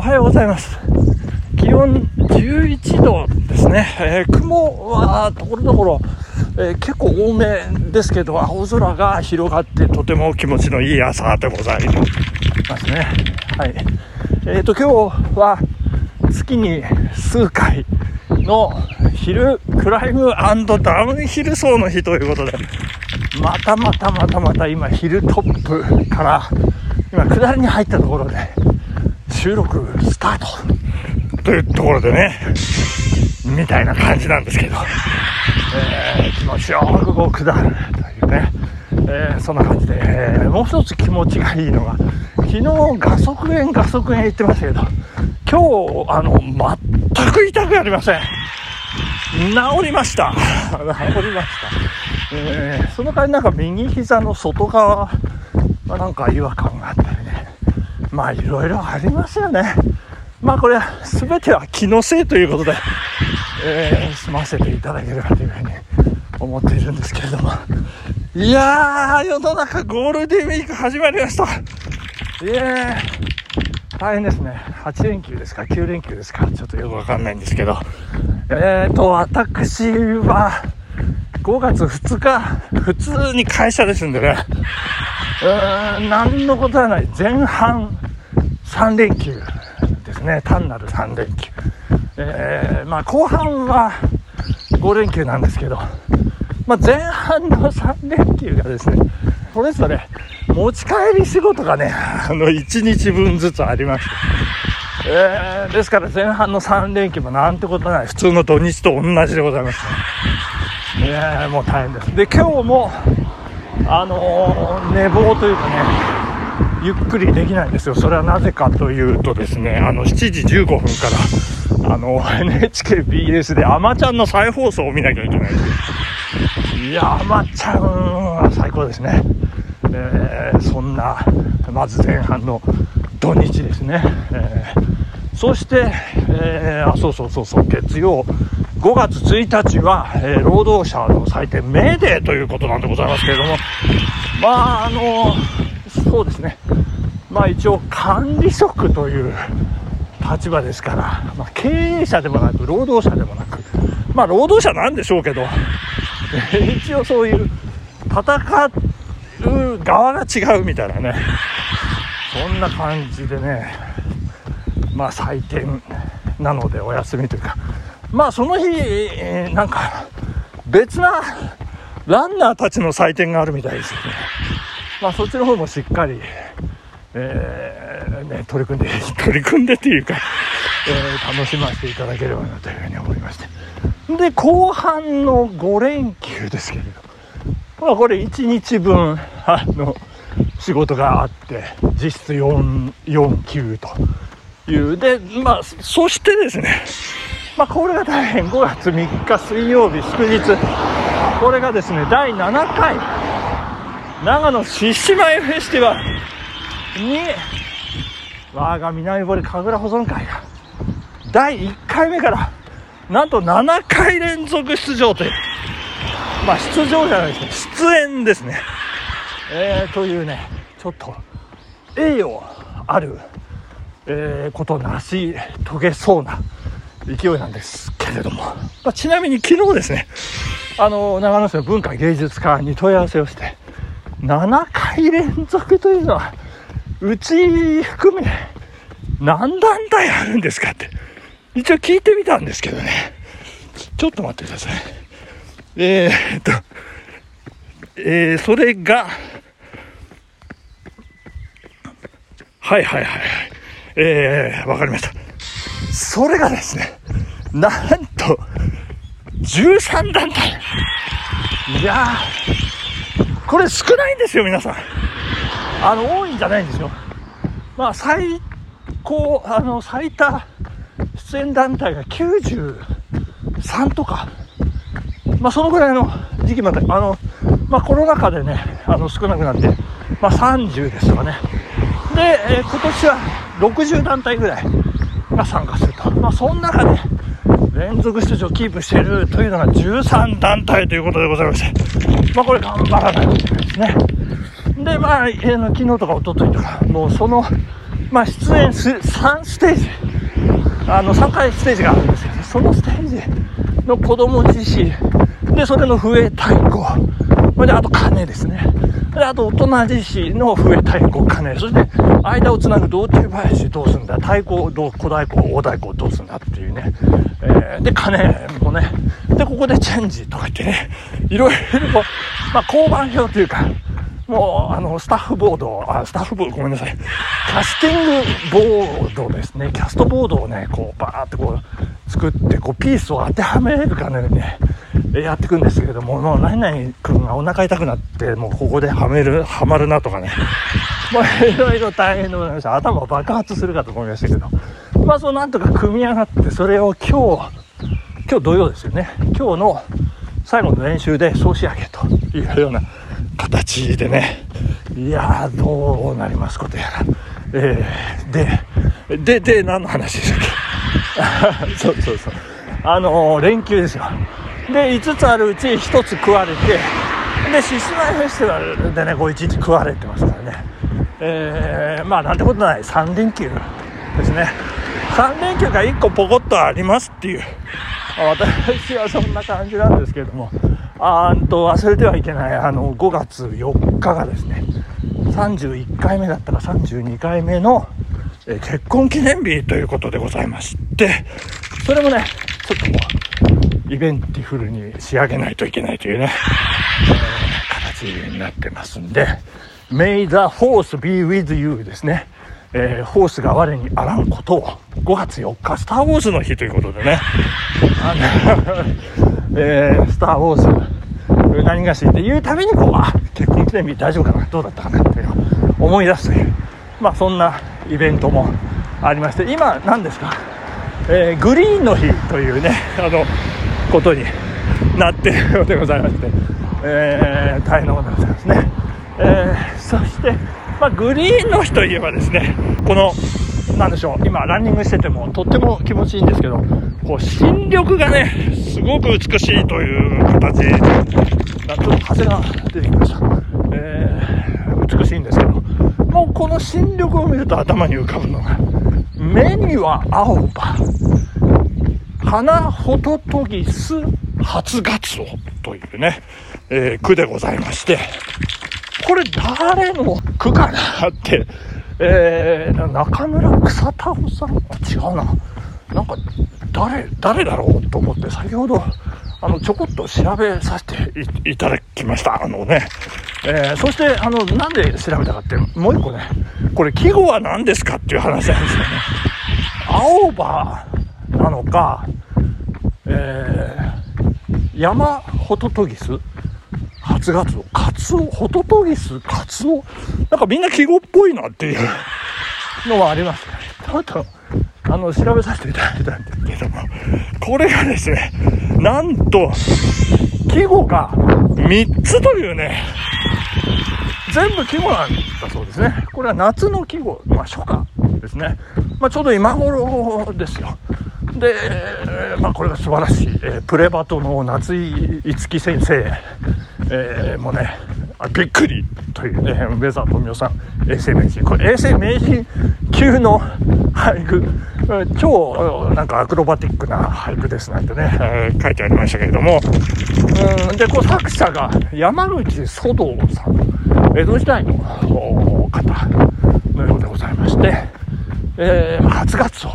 おはようございます。気温11度ですね。えー雲はところどころ、えー結構多めですけど、青空が広がってとても気持ちのいい朝でございますね。はい。えっ、と、今日は月に数回の昼クライムダウンヒル走の日ということで、またまたまたまた今昼トップから今下りに入ったところで収録スタート。というところでねみたいな感じなんですけど、えー気持ちよくこう下るというね、えーそんな感じで、えーもう一つ気持ちがいいのが昨日画側園画側園行ってましたけど今日あの全く痛くありません。治りました。治りました、えーその代わりなんか右膝の外側はなんか違和感まあいろいろありますよね。まあこれは全ては気のせいということで、えー済ませていただければというふうに思っているんですけれども。いやー世の中ゴールデンウィーク始まりました。いやー大変ですね。8連休ですか9連休ですか。ちょっとよくわかんないんですけど。えーと私は5月2日普通に会社ですんでね。ーん何のことはない。前半3連休ですね。単なる3連休。えーまあ後半は5連休なんですけど、まあ、前半の3連休がですねそれぞれ持ち帰り仕事がねあの1日分ずつありまして。えーですから前半の3連休もなんてことない。普通の土日と同じでございます、ね、いやーもう大変です。で今日もあのー寝坊というかねゆっくりできないんですよ。それはなぜかというとですねあの7時15分からあの NHKBS で「あまちゃん」の再放送を見なきゃいけないいやあまちゃんは最高ですね、えーそんなまず前半の土日ですね、えーそして、えーあそうそうそうそう月曜5月1日は、えー労働者の祭典メーデーということなんでございますけれども。まああのそうですね。まあ一応管理職という立場ですから、まあ、経営者でもなく労働者でもなくまあ労働者なんでしょうけど 一応そういう戦う側が違うみたいなね。そんな感じでね。まあ祭典なのでお休みというかまあその日、えーなんか別なランナーたちの祭典があるみたいですよね。まあそっちの方もしっかり、えーね、取り組んで 取り組んでっていうか、えー楽しませていただければなというふうに思いまして。で後半の5連休ですけれどまあこれ1日分あの仕事があって実質4 4級という。でまあそしてですねまあこれが大変。5月3日水曜日祝日。これがですね第7回。長野獅子舞フェスティバル。に我が南堀神楽保存会が。第1回目からなんと7回連続出場という。まあ出場じゃないですね。出演ですね。えー、というねちょっと栄誉ある、えーことを成し遂げそうな勢いなんですけれども、まあ、ちなみに昨日ですねあの長野市の文化芸術館に問い合わせをして7回連続というのはうち含め何団体あるんですかって一応聞いてみたんですけどね。ちょっと待ってください。えー、っとえー、それがはいはいはいはい。えー、わかりました。それがですねなんと13団体。いやーこれ少ないんですよ皆さん。あの多いんじゃないんですよ。まあ最高あの最多出演団体が93とか。まあそのぐらいの時期まであのまあコロナ禍でねあの少なくなってまあ30ですとかね。で、えー今年は60団体ぐらい。が参加するとまあその中で連続出場をキープしているというのが13団体ということでございましてまあこれ頑張らないといけないですね。でまあ、えー昨日とか一昨日とかもうそのまあ、出演す3ステージあの3回ステージがあるんですけどそのステージの子供自身でそれの笛太鼓。それであと鐘ですね。であと大人自身の笛太鼓。鐘そして間をつなぐ道中林どうすんだ。太鼓ど小太鼓大太鼓どうすんだっていうね、えー、で鐘もねでここでチェンジとか言ってね。いろいろ、まあ、交番表というかもう、あの、スタッフボード、あ、スタッフボード、ごめんなさい。キャスティングボードですね。キャストボードをね、こう、バーってこう、作って、こう、ピースを当てはめるかのようにね、やっていくんですけれども、もう、何々君がお腹痛くなって、もうここではめる、はまるなとかね。まあ、いろいろ大変でございました。頭爆発するかと思いましたけど。まあ、そうなんとか組み上がって、それを今日、今日土曜ですよね。今日の最後の練習で総仕上げというような形でね、いやー、どうなりますことやら。えー、で、で、で、何の話でしたっけそうそうそう。あのー、連休ですよ。で、5つあるうち1つ食われて、で、シスマイフェスティバルでね、こう1日食われてますからね。えー、まあ、なんてことない、3連休ですね。3連休が1個ポコッとありますっていう、私はそんな感じなんですけれども、あーと忘れてはいけない。あの5月4日がですね31回目だったか32回目の、結婚記念日ということでございまして。それもねちょっとこうイベンティフルに仕上げないといけないというね、えー、形になってますんで。May the Force be with you ですね。えー、ホースが我にあらんことを。5月4日スター・ウォーズの日ということでね。あの えー、スター・ウォーズ何がしっていうためにこうあ結婚記念日大丈夫かなどうだったかなっていうのを思い出すというまあそんなイベントもありまして。今何ですか、えー、グリーンの日というねあのことになっているようでございまして、えー、大変なことでございますね、えー、そしてまあ、グリーンの日といえばですね、この、なんでしょう、今、ランニングしてても、とっても気持ちいいんですけど、こう、新緑がね、すごく美しいという形で、ちょっと風が出てきました。えー、美しいんですけど、もうこの新緑を見ると頭に浮かぶのが、目には青葉、花ホトトギス初ガツオというね、えー、句でございまして、これ誰の句かなって、えー、中村草太郎さん違うな。なんか、誰、誰だろうと思って、先ほど、あの、ちょこっと調べさせていただきました。あのね。えー、そして、あの、なんで調べたかって、もう一個ね、これ、季語は何ですかっていう話なんですよね。青葉なのか、えー、山ホトトギス？初ガツオ、カツオ、ホトトギス、カツオ、なんかみんな季語っぽいなっていうのはありますね。ちょっと、あの、調べさせていただいたんですけども、これがですね、なんと、季語が3つというね、全部季語なんだそうですね。これは夏の季語、まあ初夏ですね。まあちょうど今頃ですよ。で、まあこれが素晴らしい、えー、プレバトの夏井いつき先生、えー、もうね、びっくりというね、ウェザー富美男さん、衛星名人。これ衛星名人級の俳句、超なんかアクロバティックな俳句ですなんてね、えー、書いてありましたけれども、うんで、こう作者が山口祖道さん、江戸時代の方のようでございまして、えー、初ガツオ、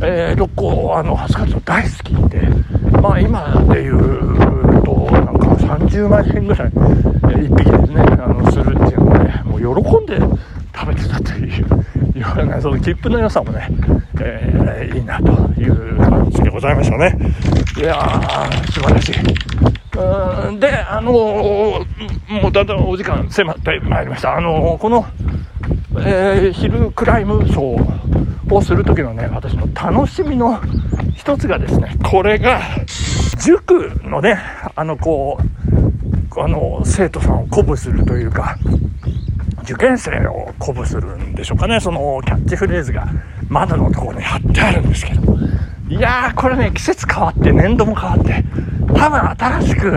えー、六甲、あの、初ガツ大好きで、まあ今で言うと、なんか30万円ぐらい、え、1匹ですね、あの、するっていうのをね、もう喜んで食べてたという、ような、その切符の良さもね、えー、いいなという感じでございましたね。いやー、素晴らしい。うんで、あのー、もうだんだんお時間迫ってまいりました。あのー、この、えー、ヒルクライムショーをする時のね、私の楽しみの一つがですね、これが、塾のね、あの、こう、あの、生徒さんを鼓舞するというか、受験生を鼓舞するんでしょうかね、そのキャッチフレーズが窓のところに貼ってあるんですけど、いやー、これね、季節変わって、年度も変わって、多分新しく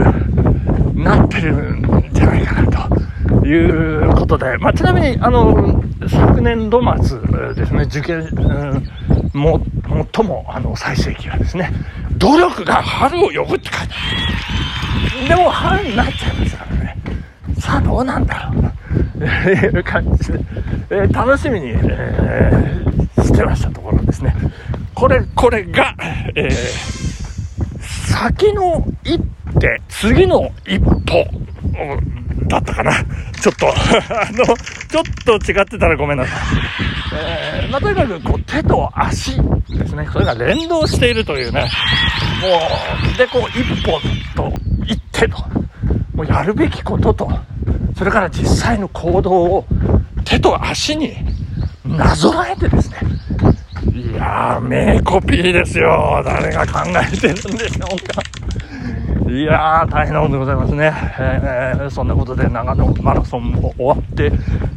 なってるんじゃないかなと。いうことで、まあ、ちなみに、あの、昨年度末ですね、受験、うん、も、最も、あの、最盛期はですね、努力が春を呼ぶって書いて。でも、春になっちゃいますからね。さあ、どうなんだろう。いう感じで、えー、楽しみに、えー、してましたところですね。これ、これが、えー、先の一手、次の一歩、だったかな。ちょっと あの、ちょっと違ってたらごめんなさい。えー、まあ、とにかく、こう、手と足ですね。それが連動しているというね。もう、で、こう、一歩と一手と、もうやるべきことと、それから実際の行動を手と足になぞらえてですね。いやー、名コピーですよ。誰が考えてるんでしょうか。いやー、大変なことでございますね。えー、そんなことで長野マラソンも終わって、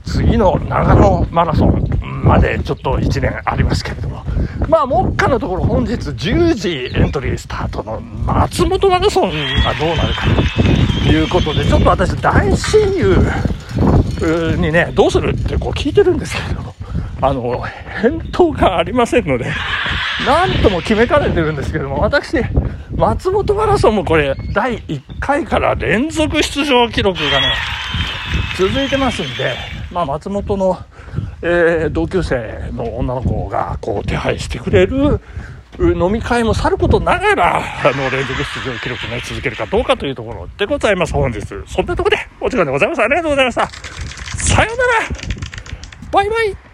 次の長野マラソンまでちょっと1年ありますけれども、まあ、目下のところ本日10時エントリースタートの松本マラソンがどうなるかということで、ちょっと私大親友にね、どうするってこう聞いてるんですけれど、あの、返答がありませんので、なんとも決めかねてるんですけれども、私、松本マラソンもこれ、第1回から連続出場記録がね、続いてますんで、まあ、松本の、えー、同級生の女の子がこう手配してくれる飲み会もさることながら、あの、連続出場記録ね、続けるかどうかというところでございます、本日。そんなとこでお時間でございます。ありがとうございました。さようならバイバイ